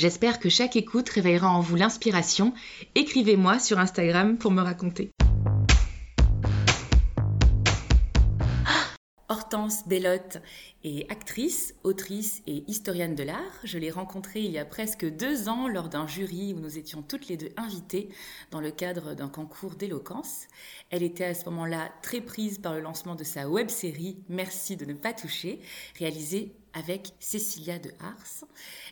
J'espère que chaque écoute réveillera en vous l'inspiration. Écrivez-moi sur Instagram pour me raconter. Hortense Bellotte est actrice, autrice et historienne de l'art. Je l'ai rencontrée il y a presque deux ans lors d'un jury où nous étions toutes les deux invitées dans le cadre d'un concours d'éloquence. Elle était à ce moment-là très prise par le lancement de sa web série Merci de ne pas toucher, réalisée avec Cécilia de Ars.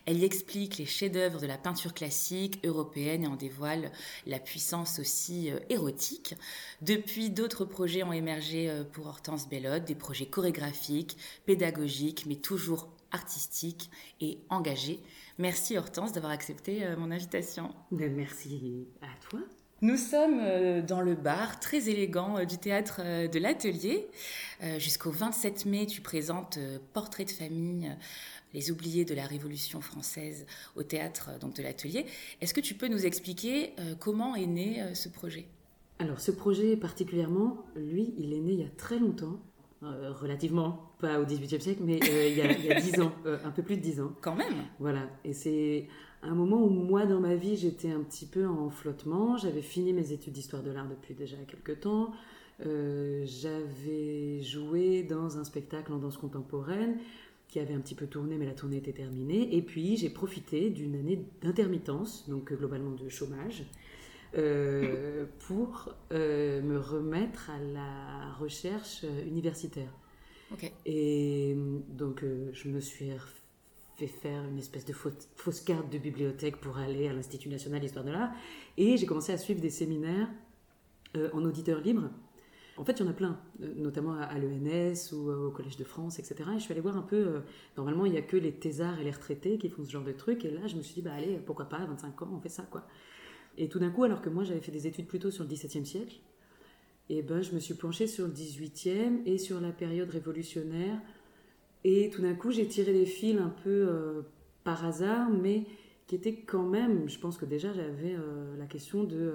Elle y explique les chefs-d'œuvre de la peinture classique européenne et en dévoile la puissance aussi euh, érotique. Depuis, d'autres projets ont émergé euh, pour Hortense Bellotte, des projets chorégraphiques, pédagogiques, mais toujours artistiques et engagés. Merci Hortense d'avoir accepté euh, mon invitation. Ben, merci à toi. Nous sommes dans le bar très élégant du théâtre de l'Atelier. Jusqu'au 27 mai, tu présentes Portrait de famille les oubliés de la Révolution française au théâtre donc de l'atelier. Est-ce que tu peux nous expliquer euh, comment est né euh, ce projet? Alors ce projet particulièrement, lui, il est né il y a très longtemps, euh, relativement, pas au XVIIIe siècle, mais il, y a, il y a 10 ans, un peu plus de 10 ans. Quand même Voilà, et c'est un moment où moi dans ma vie j'étais un petit peu en flottement, j'avais fini mes études d'histoire de l'art depuis déjà quelques temps, j'avais joué dans un spectacle en danse contemporaine, qui avait un petit peu tourné, mais la tournée était terminée. Et puis j'ai profité d'une année d'intermittence, donc euh, globalement de chômage, euh, pour euh, me remettre à la recherche universitaire. Et donc je me suis faire une espèce de fausse carte de bibliothèque pour aller à l'Institut national d'histoire de l'art. Et j'ai commencé à suivre des séminaires en auditeur libre en fait, il y en a plein, euh, notamment à, l'ENS ou euh, au Collège de France, etc. Et je suis allée voir un peu, euh, normalement, il n'y a que les thésards et les retraités qui font ce genre de trucs. Et là, je me suis dit, bah allez, pourquoi pas, à 25 ans, on fait ça, quoi. Et tout d'un coup, alors que moi, j'avais fait des études plutôt sur le XVIIe siècle, et ben, je me suis penchée sur le XVIIIe et sur la période révolutionnaire. Et tout d'un coup, j'ai tiré des fils un peu par hasard, mais qui étaient quand même, je pense que déjà, j'avais la question de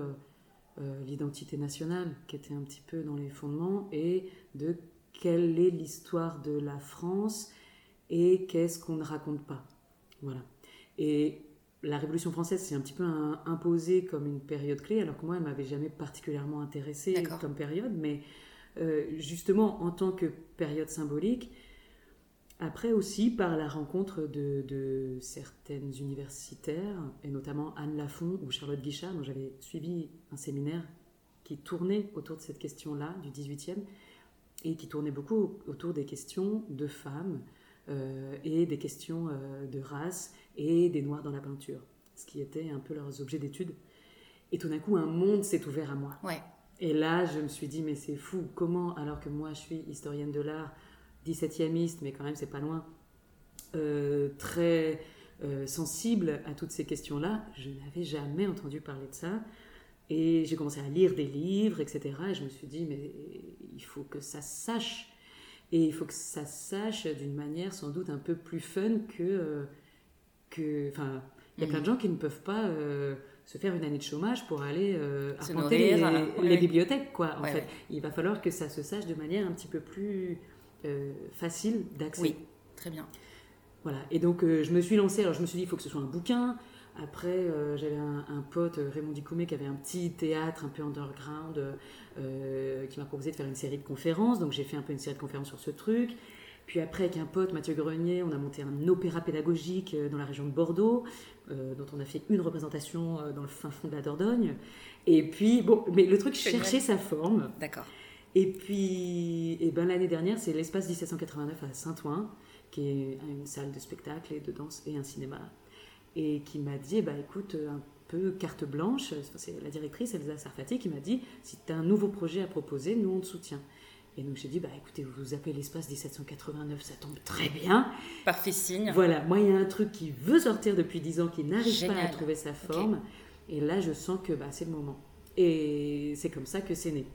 euh, l'identité nationale qui était un petit peu dans les fondements et de quelle est l'histoire de la France et qu'est-ce qu'on ne raconte pas. Voilà. Et la Révolution française s'est un petit peu imposée comme une période clé, alors que moi, elle m'avait jamais particulièrement intéressée comme période, mais euh, justement en tant que période symbolique, après aussi, par la rencontre de, certaines universitaires, et notamment Anne Lafont ou Charlotte Guichard, dont j'avais suivi un séminaire qui tournait autour de cette question-là, du 18e, et qui tournait beaucoup autour des questions de femmes euh, et des questions euh, de race et des noirs dans la peinture, ce qui était un peu leurs objets d'étude. Et tout d'un coup, un monde s'est ouvert à moi. Ouais. Et là, je me suis dit, mais c'est fou, comment, alors que moi je suis historienne de l'art, 17e mais quand même c'est pas loin, euh, très euh, sensible à toutes ces questions-là. Je n'avais jamais entendu parler de ça. Et j'ai commencé à lire des livres, etc. Et je me suis dit, mais il faut que ça sache. Et il faut que ça sache d'une manière sans doute un peu plus fun que... Euh, que enfin, il y a plein de mhm. gens qui ne peuvent pas se faire une année de chômage pour aller arpenter les, bibliothèques, quoi. En fait, il va falloir que ça se sache de manière un petit peu plus facile d'accès. Oui, très bien. Voilà, et donc euh, je me suis lancée, alors je me suis dit, il faut que ce soit un bouquin. Après, euh, j'avais un, pote, Raymond Dicoumé, qui avait un petit théâtre un peu underground, qui m'a proposé de faire une série de conférences. Donc j'ai fait un peu une série de conférences sur ce truc. Puis après, avec un pote, Mathieu Grenier, on a monté un opéra pédagogique dans la région de Bordeaux, dont on a fait une représentation dans le fin fond de la Dordogne. Et puis, bon, mais le truc cherchait sa forme. D'accord. Et puis, et ben, l'année dernière, c'est l'espace 1789 à Saint-Ouen, qui est une salle de spectacle et de danse et un cinéma, et qui m'a dit, bah, écoute, un peu carte blanche, c'est la directrice Elsa Sarfati qui m'a dit, si tu as un nouveau projet à proposer, nous on te soutient. Et donc j'ai dit, bah écoutez, vous vous appelez l'espace 1789, ça tombe très bien. Parfait signe. Voilà, moi il y a un truc qui veut sortir depuis 10 ans, qui n'arrive pas à trouver sa forme. Et là, je sens que bah, c'est le moment. Et c'est comme ça que c'est né.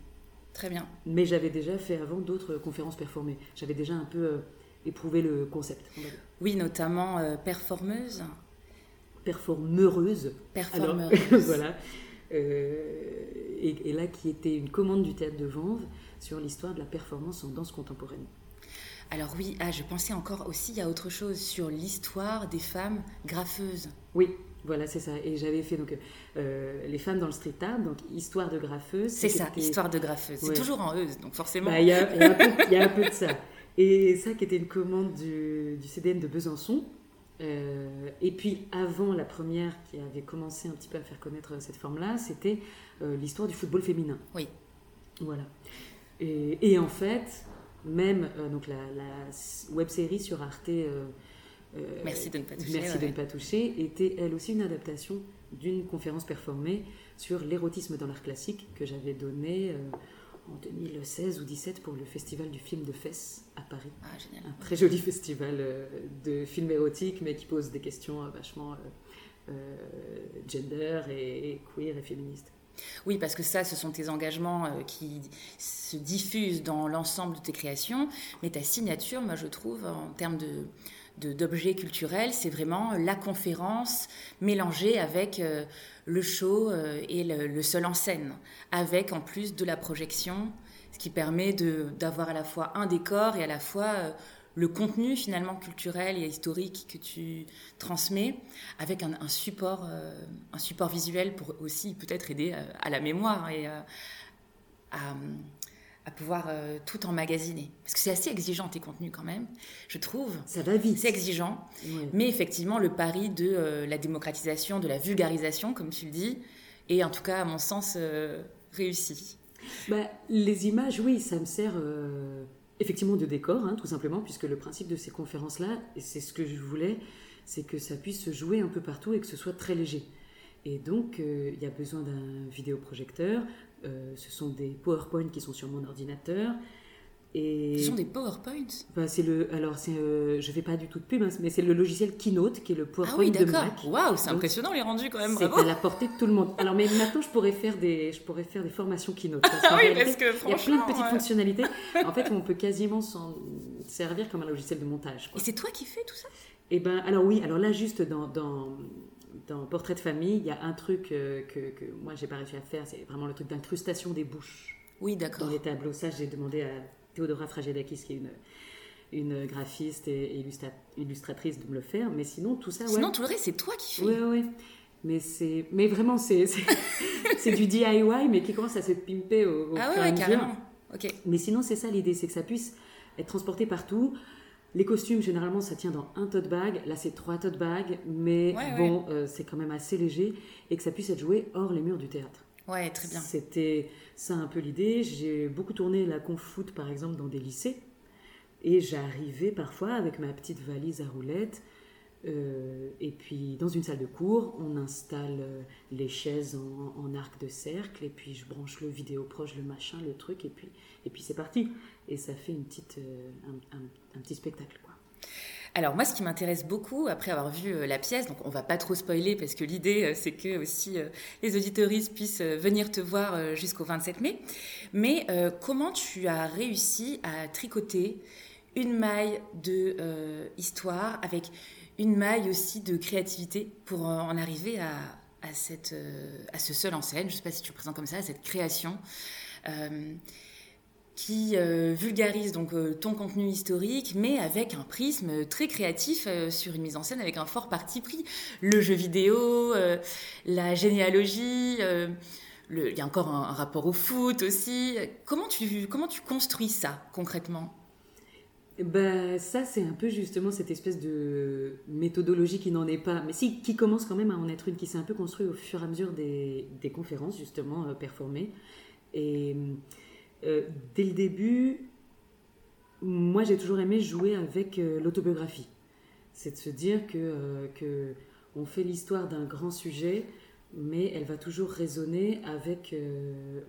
Très bien. Mais j'avais déjà fait avant d'autres conférences performées. J'avais déjà un peu euh, éprouvé le concept. Oui, notamment euh, performeuse. Performeureuse. Performeuse. voilà. Euh, et, là, qui était une commande du théâtre de Vanves sur l'histoire de la performance en danse contemporaine. Alors oui, ah, je pensais encore aussi à autre chose sur l'histoire des femmes graffeuses. Oui, voilà, c'est ça. Et j'avais fait donc euh, les femmes dans le street art, donc histoire de graffeuse. C'est ça, histoire de graffeuse. C'est toujours en euse, donc forcément. Bah, il y, a, un peu de ça. Et ça qui était une commande du, CDN de Besançon. Euh, et puis avant la première qui avait commencé un petit peu à faire connaître cette forme-là, c'était euh, l'histoire du football féminin. Oui. Voilà. Et, en fait, même donc la, web série sur Arte euh, Merci de ne pas toucher. Merci de ne pas toucher était elle aussi une adaptation d'une conférence performée sur l'érotisme dans l'art classique que j'avais donnée euh, en 2016 ou 2017 pour le festival du film de Fès à Paris. Ah, génial. Un très joli festival euh, de films érotiques mais qui pose des questions vachement gender et, queer et féministes. Oui, parce que ça, ce sont tes engagements qui se diffusent dans l'ensemble de tes créations, mais ta signature, moi je trouve, en termes de, d'objets culturels, c'est vraiment la conférence mélangée avec euh, le show euh, et le, seul en scène, avec en plus de la projection, ce qui permet d'avoir à la fois un décor et à la fois euh, le contenu finalement culturel et historique que tu transmets, avec un, support, un support visuel pour aussi peut-être aider à, la mémoire et à pouvoir euh, tout emmagasiner. Parce que c'est assez exigeant tes contenus quand même, je trouve. Ça va vite. C'est exigeant. Mais effectivement, le pari de euh, la démocratisation, de la vulgarisation, comme tu le dis, est en tout cas, à mon sens, euh, réussi. Bah, les images, oui, ça me sert effectivement de décor, hein, tout simplement, puisque le principe de ces conférences-là, et c'est ce que je voulais, c'est que ça puisse se jouer un peu partout et que ce soit très léger. Et donc, il y a besoin d'un vidéoprojecteur, euh, ce sont des PowerPoint qui sont sur mon ordinateur. Et... Ce sont des PowerPoints bah, c'est le, Alors, c'est, euh, je ne fais pas du tout de pub, hein, mais c'est le logiciel Keynote qui est le PowerPoint ah oui, de Mac. Waouh, c'est impressionnant les rendus quand même. C'est à la portée de tout le monde. Alors, mais maintenant, je pourrais faire des, je pourrais faire des formations Keynote. ah oui, parce que franchement. Il y a plein de petites fonctionnalités. En fait, on peut quasiment s'en servir comme un logiciel de montage. Et c'est toi qui fais tout ça? Eh ben, alors oui, alors là, juste dans, dans dans Portrait de famille, il y a un truc euh, que, que moi j'ai pas réussi à faire, c'est vraiment le truc d'incrustation des bouches. Oui, d'accord. Dans les tableaux, ça j'ai demandé à Théodora Fragedakis, qui est une, une graphiste et illustratrice, de me le faire. Mais sinon, tout ça. Sinon, tout le reste, c'est toi qui fais. Oui, oui. Mais, c'est, mais vraiment, c'est, c'est, du DIY, mais qui commence à se pimper au, au ah ouais, carrément. Ok. Mais sinon, c'est ça l'idée, c'est que ça puisse être transporté partout. Les costumes, généralement, ça tient dans un tote bag. Là, c'est trois tote bags, mais bon, euh, c'est quand même assez léger et que ça puisse être joué hors les murs du théâtre. Ouais, très bien. C'était ça un peu l'idée. J'ai beaucoup tourné la confoot, par exemple, dans des lycées. Et j'arrivais parfois avec ma petite valise à roulettes. Euh, et puis, dans une salle de cours, on installe euh, les chaises en, arc de cercle. Et puis, je branche le vidéo proche, le machin, le truc. Et puis, et puis c'est parti et ça fait une petite, euh, un, petit spectacle. Quoi. Alors moi, ce qui m'intéresse beaucoup, après avoir vu la pièce, donc on va pas trop spoiler parce que l'idée, c'est que aussi les auditoristes puissent venir te voir jusqu'au 27 mai. Mais comment tu as réussi à tricoter une maille de histoire avec une maille aussi de créativité pour en arriver à, à, cette, à ce seul en scène, je sais pas si tu le présentes comme ça, à cette création qui euh, vulgarise donc euh, ton contenu historique, mais avec un prisme très créatif euh, sur une mise en scène avec un fort parti pris. Le jeu vidéo, la généalogie, il y a encore un, rapport au foot aussi. Comment tu, comment tu construis ça concrètement? Ben, ça, c'est un peu justement cette espèce de méthodologie qui n'en est pas, mais qui commence quand même à en être une, qui s'est un peu construite au fur et à mesure des, conférences, justement, performées. Et euh, dès le début, moi j'ai toujours aimé jouer avec euh, l'autobiographie. C'est de se dire que, euh, fait l'histoire d'un grand sujet, mais elle va toujours résonner avec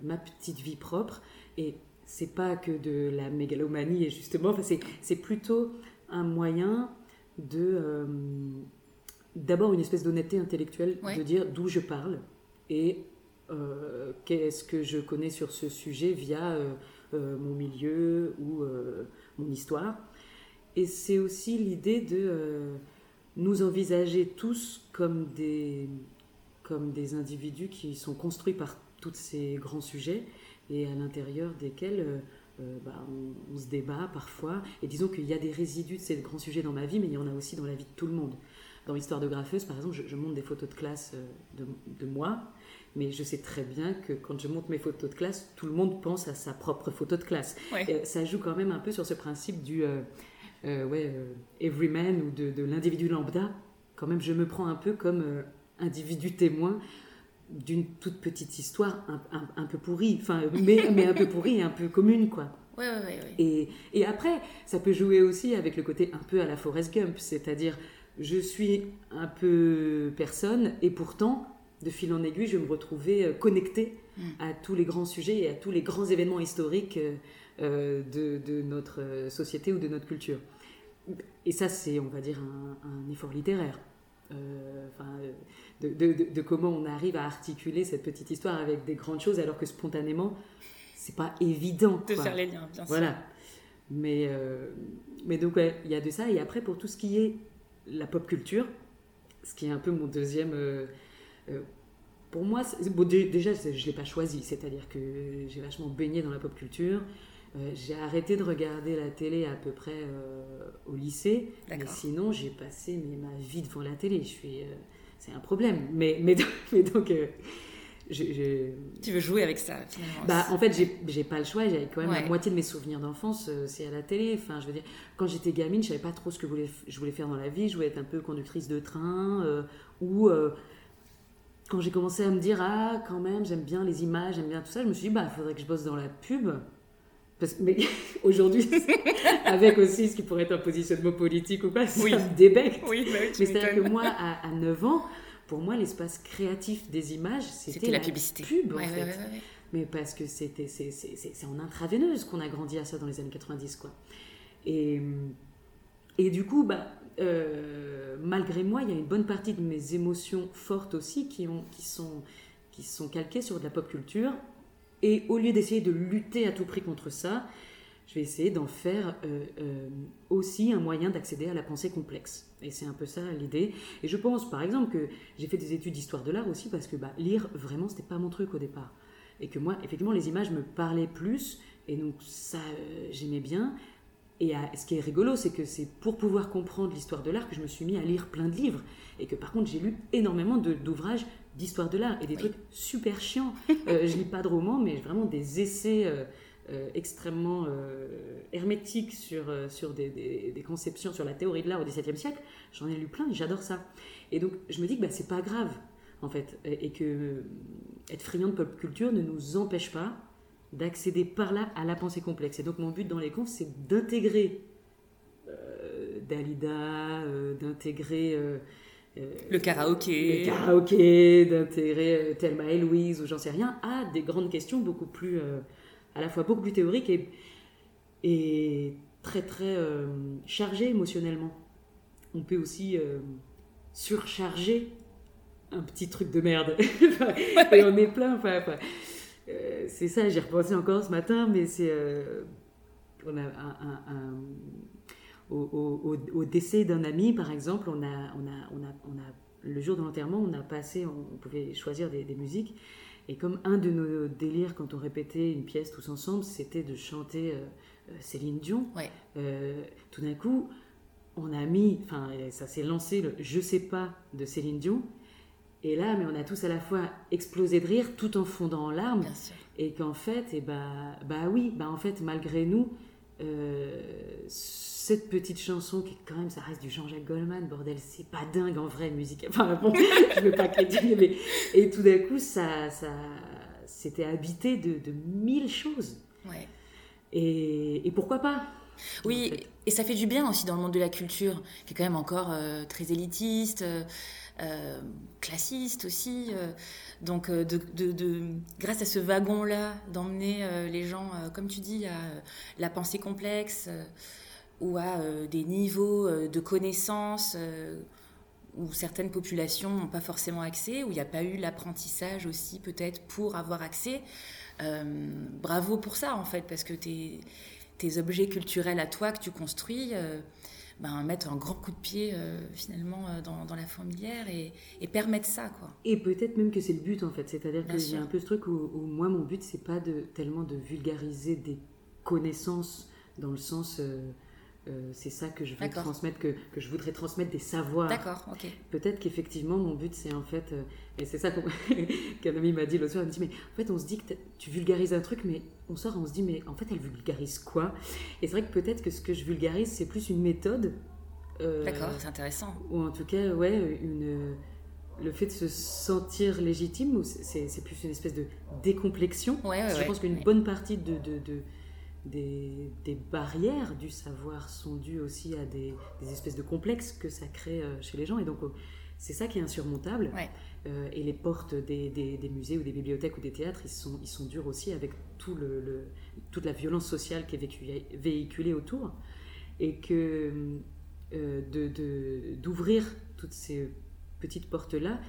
ma petite vie propre. Et c'est pas que de la mégalomanie, et justement, c'est plutôt un moyen de. D'abord, une espèce d'honnêteté intellectuelle, de dire d'où je parle, et qu'est-ce que je connais sur ce sujet via mon milieu ou mon histoire. Et c'est aussi l'idée de nous envisager tous comme des, comme des individus qui sont construits par tous ces grands sujets et à l'intérieur desquels euh, euh, bah, on, se débat parfois. Et disons qu'il y a des résidus de ces grands sujets dans ma vie, mais il y en a aussi dans la vie de tout le monde. Dans l'histoire de graffeuse, par exemple, je, monte des photos de classe euh, de, moi, mais je sais très bien que quand je monte mes photos de classe, tout le monde pense à sa propre photo de classe. ça joue quand même un peu sur ce principe du euh, ouais, euh, everyman ou de, l'individu lambda, quand même, je me prends un peu comme individu témoin d'une toute petite histoire un, peu pourrie, enfin, mais, mais un peu pourrie et un peu commune, quoi. Ouais, ouais, ouais, et, et, après, ça peut jouer aussi avec le côté un peu à la Forrest Gump, c'est-à-dire je suis un peu personne et pourtant, de fil en aiguille, je me retrouvais connectée mm. à tous les grands sujets et à tous les grands événements historiques euh, de, notre société ou de notre culture. Et ça, c'est, on va dire, un, effort littéraire. Euh, de, comment on arrive à articuler cette petite histoire avec des grandes choses alors que spontanément, c'est pas évident. De faire les liens, bien sûr. Voilà. Mais, euh, mais donc, il y a de ça. Et après, pour tout ce qui est la pop culture, ce qui est un peu mon deuxième. pour moi, déjà, je ne l'ai pas choisi. C'est-à-dire que j'ai vachement baigné dans la pop culture. Euh, j'ai arrêté de regarder la télé à peu près euh, au lycée. Mais sinon, j'ai passé mais, ma vie devant la télé. Je suis, euh, c'est un problème. Mais, mais, donc. Je, Tu veux jouer avec ça finalement bah, En fait, j'ai pas le choix. J'avais quand même la moitié de mes souvenirs d'enfance, c'est à la télé. Enfin, je veux dire, quand j'étais gamine, je savais pas trop ce que je voulais faire dans la vie. Je voulais être un peu conductrice de train ou quand j'ai commencé à me dire ah quand même j'aime bien les images, j'aime bien tout ça, je me suis dit bah faudrait que je bosse dans la pub mais aujourd'hui, avec aussi ce qui pourrait être un positionnement politique ou pas, ça oui. me débecte. Oui, bah mais c'est-à-dire que moi, à, 9 ans, pour moi, l'espace créatif des images, c'était la, publicité. pub, en fait. mais parce que c'était, c'est en intraveineuse qu'on a grandi à ça dans les années 90, quoi. Et, et du coup, bah, euh, malgré moi, il y a une bonne partie de mes émotions fortes aussi qui, ont, qui, sont, qui sont calquées sur de la pop culture et au lieu d'essayer de lutter à tout prix contre ça, je vais essayer d'en faire euh, euh, aussi un moyen d'accéder à la pensée complexe. Et c'est un peu ça l'idée. Et je pense par exemple que j'ai fait des études d'histoire de l'art aussi parce que bah, lire, vraiment, c'était pas mon truc au départ. Et que moi, effectivement, les images me parlaient plus. Et donc ça, euh, j'aimais bien. Et ce qui est rigolo, c'est que c'est pour pouvoir comprendre l'histoire de l'art que je me suis mis à lire plein de livres. Et que par contre, j'ai lu énormément d'ouvrages d'histoire de l'art et des trucs super chiants. Euh, je lis pas de romans, mais vraiment des essais euh, euh, extrêmement hermétiques sur, sur des, des, conceptions, sur la théorie de l'art au XVIIe siècle. J'en ai lu plein et j'adore ça. Et donc, je me dis que bah, c'est pas grave, en fait, et, que être friand de pop culture ne nous empêche pas d'accéder par là à la pensée complexe. Et donc, mon but dans les contes, c'est d'intégrer Dalida, d'intégrer le karaoké. Le karaoké, d'intégrer euh, Thelma et Louise ou j'en sais rien, à des grandes questions beaucoup plus, euh, à la fois beaucoup plus théoriques et, très très euh, chargées émotionnellement. On peut aussi surcharger un petit truc de merde. et on est plein. Enfin, c'est ça, j'y repensé encore ce matin, mais c'est. on a un au, décès d'un ami, par exemple, on a, on a, on a, on a, le jour de l'enterrement, on a passé, on, pouvait choisir des, musiques. Et comme un de nos délires quand on répétait une pièce tous ensemble, c'était de chanter euh, euh, Céline Dion, euh, tout d'un coup, on a mis, enfin, ça s'est lancé le Je sais pas de Céline Dion. Et là, mais on a tous à la fois explosé de rire tout en fondant en larmes. Et qu'en fait, et eh bah, bah oui, bah en fait, malgré nous, cette petite chanson qui quand même ça reste du Jean-Jacques Goldman bordel c'est pas dingue en vrai musique. Enfin bon je veux pas critiquer mais et tout d'un coup ça ça c'était habité de, de, mille choses. Ouais. et, et pourquoi pas? Oui et ça fait du bien aussi dans le monde de la culture qui est quand même encore euh, très élitiste euh, euh, classiste aussi donc de, de, de, grâce à ce wagon là d'emmener les gens comme tu dis à la pensée complexe ou à euh, des niveaux euh, de connaissances euh, où certaines populations n'ont pas forcément accès, où il n'y a pas eu l'apprentissage aussi peut-être pour avoir accès. bravo pour ça en fait, parce que tes, tes, objets culturels à toi que tu construis ben, mettre un grand coup de pied euh, finalement dans, dans, la fourmilière et, et, permettre ça quoi. Et peut-être même que c'est le but en fait, c'est-à-dire y a un peu ce truc où, moi mon but c'est pas de tellement de vulgariser des connaissances dans le sens euh, euh, c'est ça que je veux transmettre, que, que, je voudrais transmettre des savoirs. D'accord, ok. Peut-être qu'effectivement, mon but, c'est en fait, euh, et c'est ça qu'un ami m'a dit l'autre soir, il me dit, mais en fait, on se dit que tu vulgarises un truc, mais on sort on se dit, mais en fait, elle vulgarise quoi? Et c'est vrai que peut-être que ce que je vulgarise, c'est plus une méthode. Euh, D'accord, c'est intéressant. Ou en tout cas, ouais, une, le fait de se sentir légitime, c'est plus une espèce de décomplexion. Ouais, ouais, je pense qu'une bonne partie de, de, de des, barrières du savoir sont dues aussi à des, espèces de complexes que ça crée euh, chez les gens. Et donc, euh, c'est ça qui est insurmontable. Euh, et les portes des, musées ou des bibliothèques ou des théâtres, ils sont, ils sont durs aussi avec tout le, toute la violence sociale qui est véhiculée autour. Et que d'ouvrir de, toutes ces petites portes-là,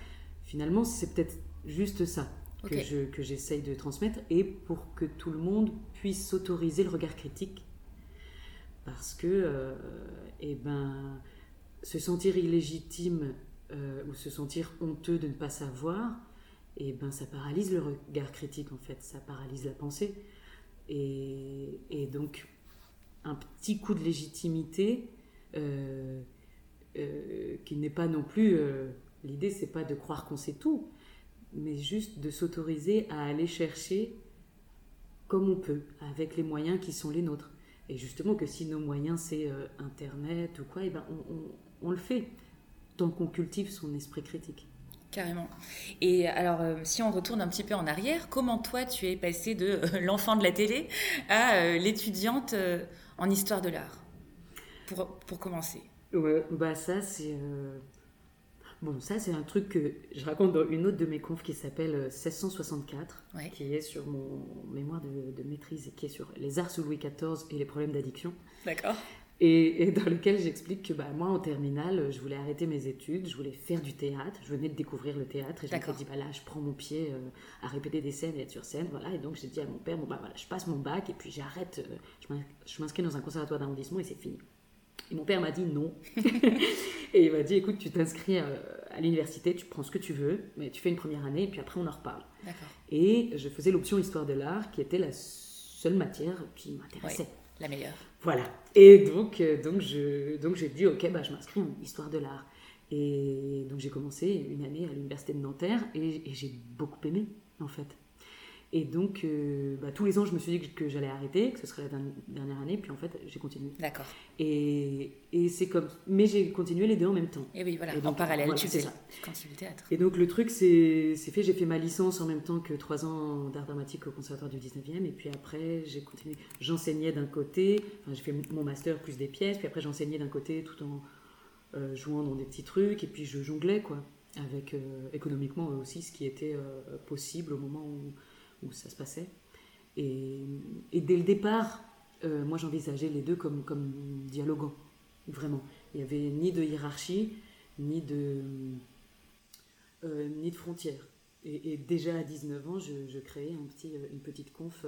finalement, c'est peut-être juste ça que j'essaye de transmettre et pour que tout le monde puisse s'autoriser le regard critique. Parce que, euh, eh ben, se sentir illégitime euh, ou se sentir honteux de ne pas savoir, eh ben, ça paralyse le regard critique en fait, ça paralyse la pensée. Et, et donc, un petit coup de légitimité euh, qui n'est pas non plus. L'idée, c'est pas de croire qu'on sait tout, mais juste de s'autoriser à aller chercher comme on peut, avec les moyens qui sont les nôtres. Et justement que si nos moyens c'est euh, Internet ou quoi, et eh ben on, on, le fait, tant qu'on cultive son esprit critique. Carrément. Et alors, euh, si on retourne un petit peu en arrière, comment toi tu es passée de euh, l'enfant de la télé à l'étudiante en histoire de l'art? Pour, pour commencer Ouais, bah ça c'est Bon, ça, c'est un truc que je raconte dans une autre de mes confs qui s'appelle 1664, euh, qui est sur mon mémoire de, maîtrise et qui est sur les arts sous Louis XIV et les problèmes d'addiction. D'accord. Et, dans lequel j'explique que bah, moi, en terminale, je voulais arrêter mes études, je voulais faire du théâtre, je venais de découvrir le théâtre et je me dit, bah, là, je prends mon pied euh, à répéter des scènes et être sur scène. Voilà. Et donc, j'ai dit à mon père, bon, bah, voilà, je passe mon bac et puis j'arrête, euh, je m'inscris dans un conservatoire d'arrondissement et c'est fini. Et mon père m'a dit non. et il m'a dit écoute, tu t'inscris euh, à, l'université, tu prends ce que tu veux, mais tu fais une première année et puis après on en reparle. Et je faisais l'option histoire de l'art qui était la seule matière qui m'intéressait. la meilleure. Voilà. Et donc, euh, donc, je, donc j'ai dit ok, bah, je m'inscris en histoire de l'art. Et donc j'ai commencé une année à l'université de Nanterre et j'ai beaucoup aimé en fait. Et donc, euh, bah, tous les ans, je me suis dit que, j'allais arrêter, que ce serait la dernière année, puis en fait, j'ai continué. D'accord. Et, et c'est comme. Mais j'ai continué les deux en même temps. Et oui, voilà, en parallèle, tu fais ça. le théâtre. Et donc, le truc, c'est fait, j'ai fait ma licence en même temps que trois ans d'art dramatique au Conservatoire du 19e, et puis après, j'ai continué. J'enseignais d'un côté, enfin, j'ai fait mon master plus des pièces, puis après, j'enseignais d'un côté tout en euh, jouant dans des petits trucs, et puis je jonglais, quoi, avec euh, économiquement aussi ce qui était possible au moment où où ça se passait. Et, et dès le départ, euh, moi j'envisageais les deux comme, comme dialoguant vraiment. Il n'y avait ni de hiérarchie, ni de, euh, ni de frontières. Et, déjà à 19 ans, je, créais un petit, euh, une petite conf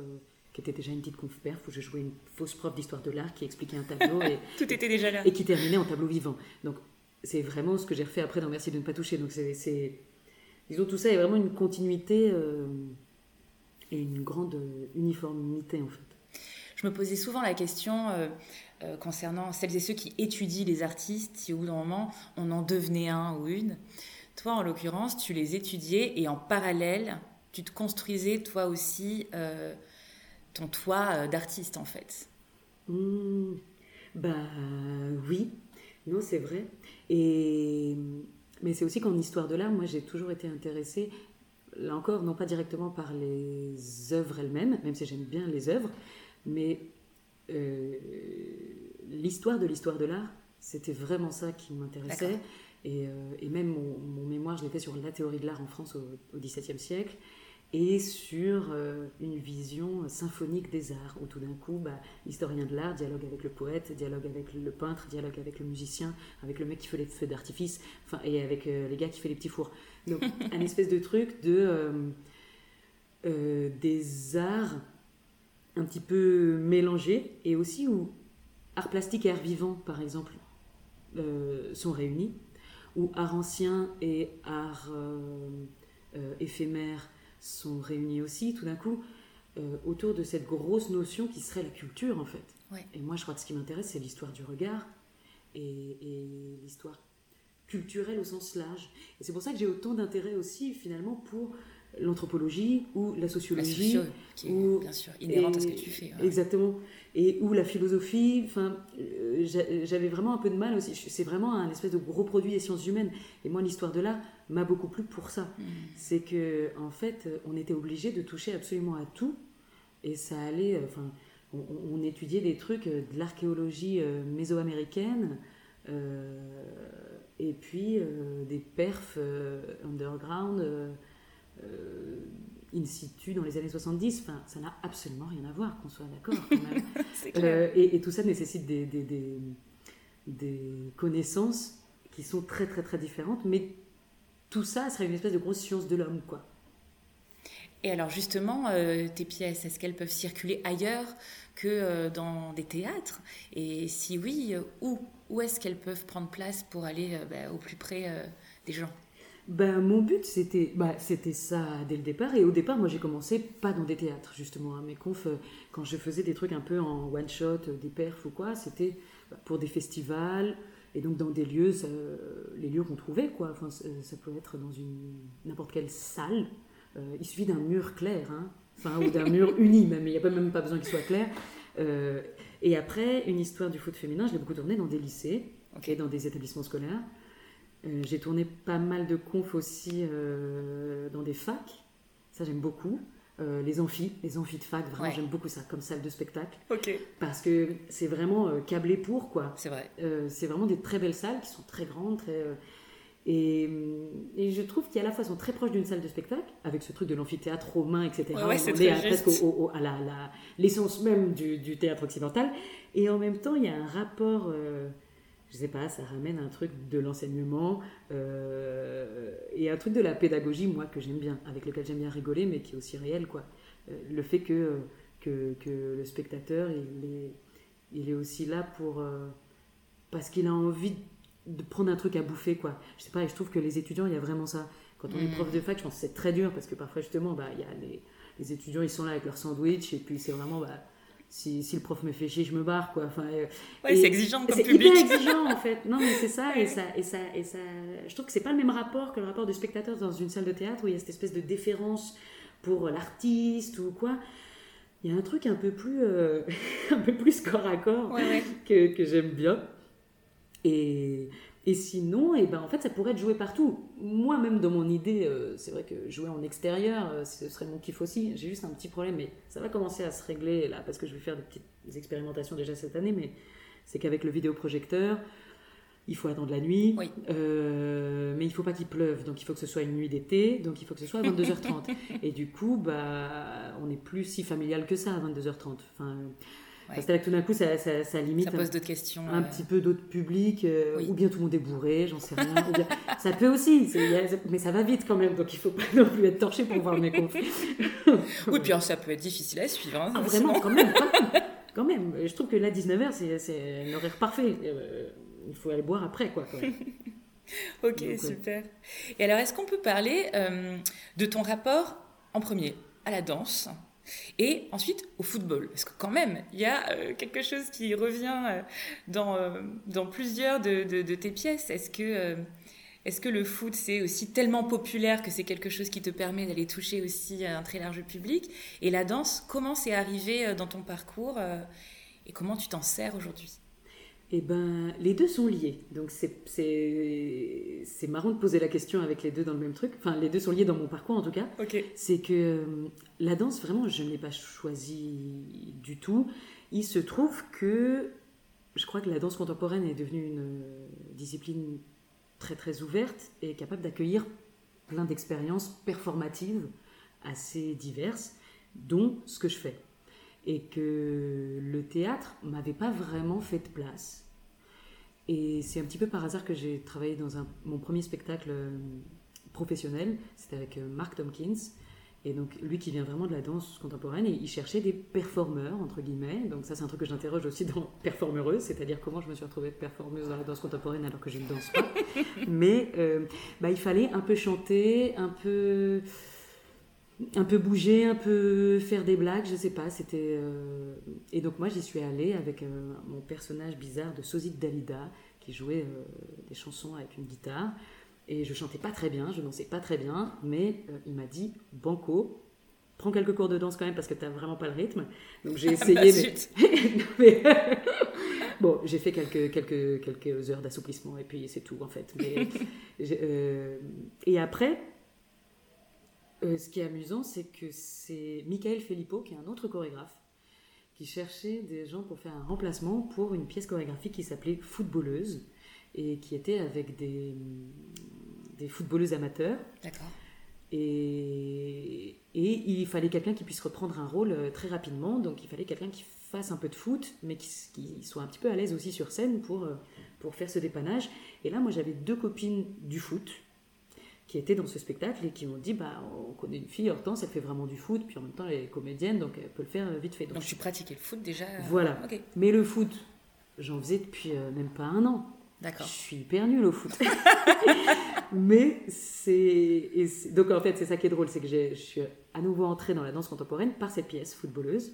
qui était déjà une petite conf perf où je jouais une fausse prof d'histoire de l'art qui expliquait un tableau et, Tout était déjà là. et qui terminait en tableau vivant. Donc c'est vraiment ce que j'ai refait après dans Merci de ne pas toucher. Donc c'est, disons, tout ça est vraiment une continuité et une grande uniformité en fait. Je me posais souvent la question euh, euh, concernant celles et ceux qui étudient les artistes, si au bout d'un moment on en devenait un ou une. Toi, en l'occurrence, tu les étudiais et en parallèle, tu te construisais toi aussi euh, ton toit d'artiste en fait. Mmh, bah oui, non, c'est vrai. Et mais c'est aussi qu'en histoire de l'art, moi j'ai toujours été intéressée là encore, non pas directement par les œuvres elles-mêmes, même si j'aime bien les œuvres, mais euh, l'histoire de l'histoire de l'art, c'était vraiment ça qui m'intéressait. Et, euh, et, même mon, mémoire, je l'ai fait sur la théorie de l'art en France au, XVIIe siècle. et sur euh, une vision symphonique des arts, où tout d'un coup, bah, l'historien de l'art dialogue avec le poète, dialogue avec le peintre, dialogue avec le musicien, avec le mec qui fait les feux d'artifice, enfin, et avec euh, les gars qui fait les petits fours. Donc, un espèce de truc de euh, des arts un petit peu mélangés, et aussi où art plastique et art vivant, par exemple, sont réunis, où art ancien et art éphémère sont réunis aussi, tout d'un coup, euh, autour de cette grosse notion qui serait la culture, en fait. Et moi, je crois que ce qui m'intéresse, c'est l'histoire du regard et, l'histoire culturelle au sens large. Et c'est pour ça que j'ai autant d'intérêt aussi, finalement, pour l'anthropologie ou la sociologie. La qui est ou, bien sûr inhérente à ce que tu fais. Exactement. Et ou la philosophie. Enfin, euh, j'avais vraiment un peu de mal aussi. C'est vraiment un espèce de gros produit des sciences humaines. Et moi, l'histoire de l'art m'a beaucoup plu pour ça. Mm. C'est que en fait, on était obligé de toucher absolument à tout. Et ça allait. Euh, enfin, on, étudiait des trucs euh, de l'archéologie mésoaméricaine. Et puis des perfs underground euh, in situ dans les années 70. Enfin, ça n'a absolument rien à voir, qu'on soit d'accord. euh, et, et, tout ça nécessite des, des, des, des, connaissances qui sont très très très différentes, mais tout ça serait une espèce de grosse science de l'homme, quoi. Et alors justement, euh, tes pièces, est-ce qu'elles peuvent circuler ailleurs que euh, dans des théâtres? Et si oui, où? Où est-ce qu'elles peuvent prendre place pour aller bah, au plus près des gens? Ben, mon but, c'était bah, c'était ça dès le départ. Et au départ, moi, j'ai commencé pas dans des théâtres, justement. Hein. Mes confs, euh, quand je faisais des trucs un peu en one-shot, euh, des perfs ou quoi, c'était bah, pour des festivals. Et donc, dans des lieux, les lieux qu'on trouvait, quoi. Enfin, ça peut être dans une n'importe quelle salle. Euh, il suffit d'un mur clair, hein. enfin, ou d'un mur uni, même. Il n'y a pas, même pas besoin qu'il soit clair. Et après, une histoire du foot féminin, je l'ai beaucoup tourné dans des lycées, okay. dans des établissements scolaires. Euh, j'ai tourné pas mal de confs aussi euh, dans des facs. Ça, j'aime beaucoup. Euh, les amphis, les amphis de fac, vraiment, j'aime beaucoup ça comme salle de spectacle. Parce que c'est vraiment câblé pour, quoi. C'est vrai. c'est vraiment des très belles salles qui sont très grandes, très. Et, et, je trouve qu'à la fois sont très proches d'une salle de spectacle, avec ce truc de l'amphithéâtre romain, etc. Ouais, on est, presque à l'essence même du, du, théâtre occidental. Et en même temps, il y a un rapport je sais pas, ça ramène un truc de l'enseignement euh, et un truc de la pédagogie, moi, que j'aime bien, avec lequel j'aime bien rigoler, mais qui est aussi réel, quoi. Euh, le fait que, que, que, le spectateur, il est, il est aussi là pour... Euh, parce qu'il a envie de prendre un truc à bouffer, quoi. Je sais pas, et je trouve que les étudiants, il y a vraiment ça. Quand on est mmh. prof de fac, je pense que c'est très dur, parce que parfois, justement, bah, il y a les, les, étudiants, ils sont là avec leur sandwich, et puis c'est vraiment... Bah, si, si, le prof me fait chier, je me barre, quoi. Enfin, euh, ouais, c'est exigeant comme public. C'est hyper exigeant, en fait. Non, mais c'est ça, et ça, et ça, et ça. Je trouve que c'est pas le même rapport que le rapport du spectateur dans une salle de théâtre où il y a cette espèce de déférence pour l'artiste ou quoi. Il y a un truc un peu plus, euh, un peu plus corps à corps que, que j'aime bien. Et, et sinon, et eh ben, en fait, ça pourrait être joué partout. Moi-même, dans mon idée, euh, c'est vrai que jouer en extérieur, euh, ce serait mon kiff aussi. J'ai juste un petit problème, mais ça va commencer à se régler là, parce que je vais faire des petites expérimentations déjà cette année, mais c'est qu'avec le vidéoprojecteur, il faut attendre la nuit, euh, mais il faut pas qu'il pleuve, donc il faut que ce soit une nuit d'été, donc il faut que ce soit à 22h30. et du coup, bah, on n'est plus si familial que ça à 22h30. Enfin, c'est-à-dire que tout d'un coup, ça, ça, limite. Ça pose d'autres questions. Un petit peu d'autres publics, euh, ou bien tout le monde est bourré, j'en sais rien. ça peut aussi, mais ça va vite quand même, donc il ne faut pas non plus être torché pour voir mes conflits. oui, puis ça peut être difficile à suivre. Hein, ah, vraiment, quand même, quand même, Je trouve que là, 19h, c'est un horaire parfait. Euh, il faut aller boire après, quoi. ok, super. Et alors, est-ce qu'on peut parler euh, de ton rapport en premier à la danse? Et ensuite au football, parce que quand même, il y a euh, quelque chose qui revient euh, dans, euh, dans plusieurs de, tes pièces. Est-ce que, est-ce que le foot, c'est aussi tellement populaire que c'est quelque chose qui te permet d'aller toucher aussi un très large public? Et la danse, comment c'est arrivé dans ton parcours et comment tu t'en sers aujourd'hui? Eh ben, les deux sont liés. Donc c'est marrant de poser la question avec les deux dans le même truc. Enfin, les deux sont liés dans mon parcours en tout cas. C'est que euh, la danse, vraiment, je ne l'ai pas choisi du tout. Il se trouve que je crois que la danse contemporaine est devenue une euh, discipline très très ouverte et capable d'accueillir plein d'expériences performatives assez diverses, dont ce que je fais. Et que le théâtre m'avait pas vraiment fait de place. Et c'est un petit peu par hasard que j'ai travaillé dans un, mon premier spectacle euh, professionnel, c'était avec euh, Mark Tompkins, et donc, lui qui vient vraiment de la danse contemporaine, il cherchait des performeurs, entre guillemets. Donc, ça, c'est un truc que j'interroge aussi dans performeuse, c'est-à-dire comment je me suis retrouvée performeuse dans la danse contemporaine alors que je ne danse pas. Mais euh, bah, il fallait un peu chanter, un peu, un peu bouger, un peu faire des blagues, je sais pas. C'était euh, Et donc, moi, j'y suis allée avec euh, mon personnage bizarre de Sosie Dalida, qui jouait des chansons avec une guitare. Et je chantais pas très bien, je dansais pas très bien, mais euh, il m'a dit Banco, prends quelques cours de danse quand même parce que tu n'as vraiment pas le rythme. Donc j'ai essayé. mais... bon, j'ai fait quelques, quelques, quelques heures d'assouplissement et puis c'est tout en fait. Mais, euh, Et après, euh, ce qui est amusant, c'est que c'est Michael Filippo, qui est un autre chorégraphe, qui cherchait des gens pour faire un remplacement pour une pièce chorégraphique qui s'appelait Footballeuse et qui était avec des, des footballeuses amateurs. D'accord. Et, et, il fallait quelqu'un qui puisse reprendre un rôle euh, très rapidement. Donc il fallait quelqu'un qui fasse un peu de foot, mais qui, qui, soit un petit peu à l'aise aussi sur scène pour, euh, pour faire ce dépannage. Et là, moi, j'avais deux copines du foot qui étaient dans ce spectacle et qui m'ont dit bah on connaît une fille Hortense elle fait vraiment du foot puis en même temps elle est comédienne donc elle peut le faire vite fait donc, donc tu pratiquais le foot déjà voilà mais le foot j'en faisais depuis euh, même pas un an D'accord. Je suis hyper nulle au foot. Mais c'est. Donc en fait, c'est ça qui est drôle, c'est que je suis à nouveau entrée dans la danse contemporaine par cette pièce footballeuse.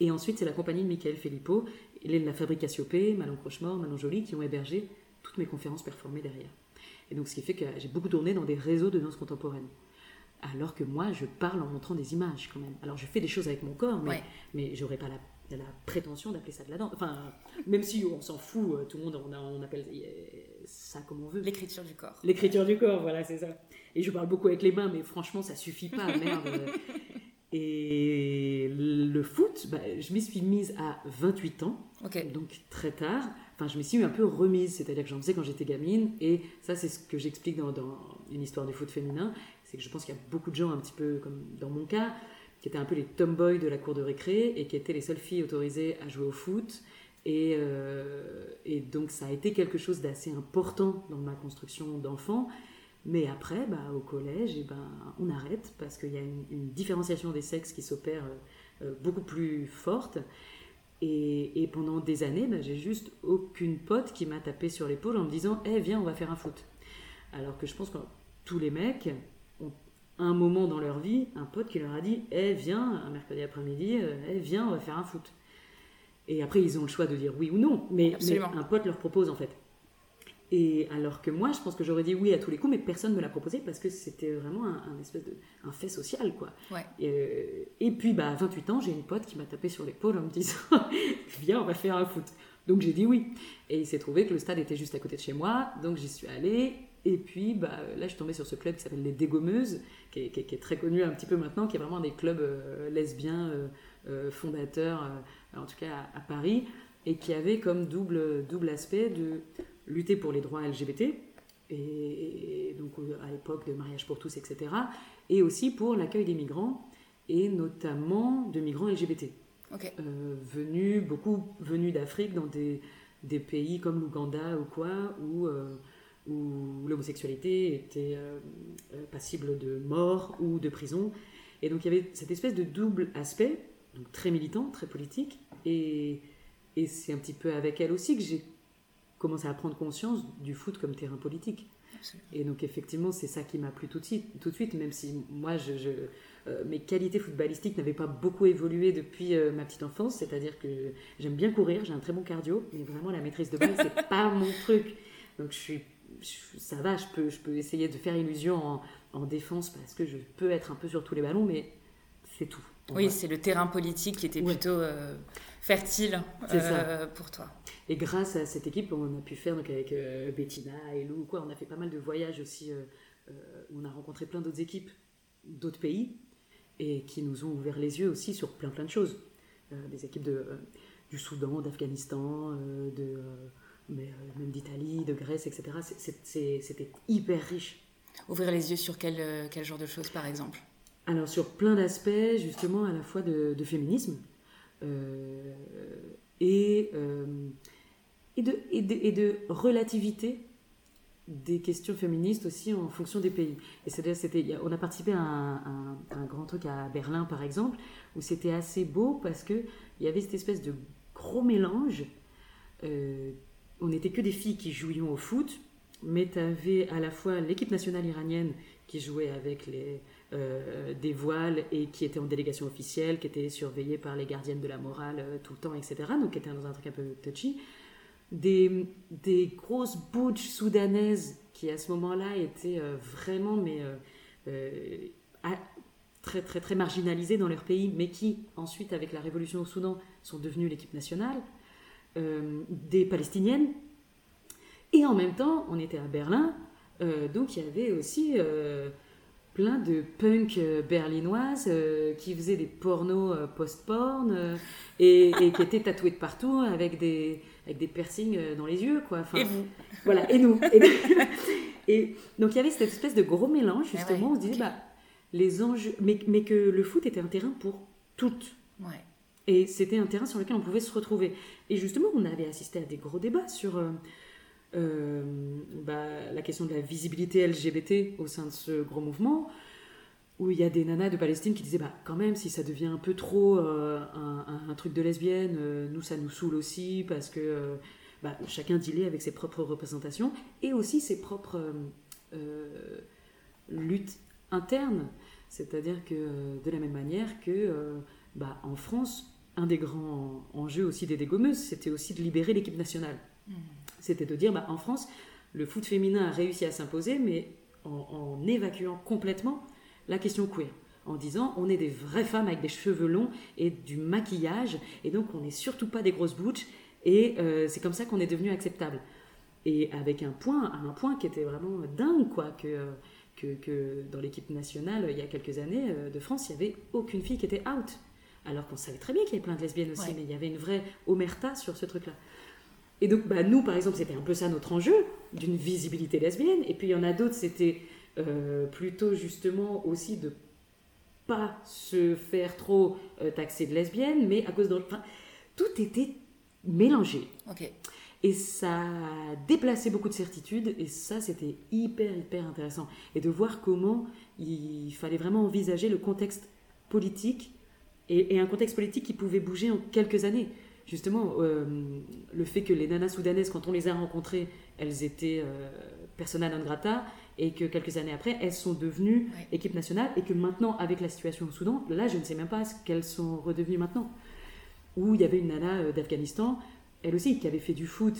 Et ensuite, c'est la compagnie de Michael Filippo, de la Fabrique Cassiopée, Manon Crochemort, Manon Joly, qui ont hébergé toutes mes conférences performées derrière. Et donc, ce qui fait que j'ai beaucoup tourné dans des réseaux de danse contemporaine. Alors que moi, je parle en montrant des images quand même. Alors, je fais des choses avec mon corps, mais, mais j'aurais pas la la prétention d'appeler ça de la danse. Enfin, même si on s'en fout, euh, tout le monde, on, on appelle ça comme on veut. L'écriture du corps. L'écriture du corps, voilà, c'est ça. Et je parle beaucoup avec les mains, mais franchement, ça suffit pas, merde. Et le foot, bah, je m'y suis mise à 28 ans, donc très tard. Enfin, je me suis un peu remise, c'est-à-dire que j'en faisais quand j'étais gamine. Et ça, c'est ce que j'explique dans, une histoire du foot féminin. C'est que je pense qu'il y a beaucoup de gens, un petit peu comme dans mon cas, qui étaient un peu les tomboys de la cour de récré et qui étaient les seules filles autorisées à jouer au foot. Et, euh, donc ça a été quelque chose d'assez important dans ma construction d'enfant. Mais après, bah, au collège, et eh ben, on arrête parce qu'il y a une, différenciation des sexes qui s'opère euh, beaucoup plus forte. Et, et pendant des années, bah, j'ai juste aucune pote qui m'a tapé sur l'épaule en me disant Eh, viens, on va faire un foot. Alors que je pense que tous les mecs un moment dans leur vie, un pote qui leur a dit Eh, viens, un mercredi après-midi, eh, viens, on va faire un foot. Et après, ils ont le choix de dire oui ou non, mais, un pote leur propose en fait. Et alors que moi, je pense que j'aurais dit oui à tous les coups, mais personne ne me l'a proposé parce que c'était vraiment un, espèce de un fait social, quoi. Euh, et, puis, bah, à 28 ans, j'ai une pote qui m'a tapé sur l'épaule en me disant Viens, on va faire un foot. Donc j'ai dit oui. Et il s'est trouvé que le stade était juste à côté de chez moi, donc j'y suis allée. Et puis bah, là, je suis tombée sur ce club qui s'appelle les Dégommeuses, qui est, très connu un petit peu maintenant, qui est vraiment des clubs euh, lesbiens euh, euh, fondateurs, en tout cas à, Paris, et qui avait comme double, double aspect de lutter pour les droits LGBT, et, donc à l'époque de mariage pour tous, etc., et aussi pour l'accueil des migrants, et notamment de migrants LGBT. venus, beaucoup venus d'Afrique dans des, des, pays comme l'Ouganda ou quoi, où où l'homosexualité était euh, euh, passible de mort ou de prison. Et donc il y avait cette espèce de double aspect, donc très militant, très politique, et, et c'est un petit peu avec elle aussi que j'ai commencé à prendre conscience du foot comme terrain politique. Et donc effectivement, c'est ça qui m'a plu tout de suite, tout de suite même si moi, je, euh, mes qualités footballistiques n'avaient pas beaucoup évolué depuis ma petite enfance, c'est-à-dire que j'aime bien courir, j'ai un très bon cardio, mais vraiment la maîtrise de balle, c'est pas mon truc. Donc je suis ça va, je peux, je peux essayer de faire illusion en, défense parce que je peux être un peu sur tous les ballons, mais c'est tout. Oui, c'est le terrain politique qui était plutôt euh, fertile euh, pour toi. Et grâce à cette équipe, on a pu faire donc avec euh, Bettina et Lou, quoi, on a fait pas mal de voyages aussi. on a rencontré plein d'autres équipes d'autres pays et qui nous ont ouvert les yeux aussi sur plein plein de choses. des équipes de, du Soudan, d'Afghanistan, de mais euh, même d'Italie, de Grèce, etc. C'était hyper riche. Ouvrir les yeux sur quel, euh, quel genre de choses, par exemple? Alors sur plein d'aspects, justement, à la fois de, féminisme et, et, de, et, de, relativité des questions féministes aussi en fonction des pays. Et c'était, on a participé à un, grand truc à Berlin, par exemple, où c'était assez beau parce qu'il y avait cette espèce de gros mélange. Euh, on n'était que des filles qui jouions au foot, mais tu avais à la fois l'équipe nationale iranienne qui jouait avec les, euh, des voiles et qui était en délégation officielle, qui était surveillée par les gardiennes de la morale euh, tout le temps, etc. Donc qui était dans un truc un peu touchy des, des grosses butch soudanaises qui à ce moment-là étaient euh, vraiment mais, très, très, très marginalisées dans leur pays, mais qui ensuite, avec la révolution au Soudan, sont devenues l'équipe nationale, des Palestiniennes. Et en même temps, on était à Berlin, donc il y avait aussi plein de punk berlinoises qui faisaient des pornos post-porn et, et, qui étaient tatouées de partout avec des, avec des piercings euh, dans les yeux, quoi. et vous Voilà, et nous. Et, donc il y avait cette espèce de gros mélange, ah justement. on se disait, bah, les enjeux, mais, mais, que le foot était un terrain pour toutes. Ouais. Et c'était un terrain sur lequel on pouvait se retrouver. Et justement, on avait assisté à des gros débats sur euh, bah, la question de la visibilité LGBT au sein de ce gros mouvement où il y a des nanas de Palestine qui disaient bah quand même si ça devient un peu trop euh, un, truc de lesbienne euh, nous ça nous saoule aussi parce que bah, chacun dealait avec ses propres représentations et aussi ses propres luttes internes c'est-à-dire que de la même manière que bah, en France un des grands enjeux aussi des dégommeuses c'était aussi de libérer l'équipe nationale mmh. C'était de dire bah, en France le foot féminin a réussi à s'imposer mais en évacuant complètement la question queer en disant on est des vraies femmes avec des cheveux longs et du maquillage et donc on n'est surtout pas des grosses bouches et euh, c'est comme ça qu'on est devenu acceptable. Et avec un point un point qui était vraiment dingue quoi que que, dans l'équipe nationale il y a quelques années euh, de France il y avait aucune fille qui était out. Alors qu'on savait très bien qu'il y avait plein de lesbiennes aussi mais il y avait une vraie omerta sur ce truc là et donc bah, nous par exemple c'était un peu ça notre enjeu d'une visibilité lesbienne et puis il y en a d'autres c'était euh, plutôt justement aussi de pas se faire trop euh, taxer de lesbienne, mais à cause de... Enfin, tout était mélangé. Et ça déplacé beaucoup de certitudes, et ça, c'était hyper, hyper intéressant. Et de voir comment il fallait vraiment envisager le contexte politique, et, un contexte politique qui pouvait bouger en quelques années. Justement, euh, le fait que les nanas soudanaises, quand on les a rencontrées, elles étaient euh, persona non grata, et que quelques années après, elles sont devenues équipe nationale et que maintenant, avec la situation au Soudan, là, je ne sais même pas ce qu'elles sont redevenues maintenant. Où il y avait une nana euh, d'Afghanistan, elle aussi, qui avait fait du foot,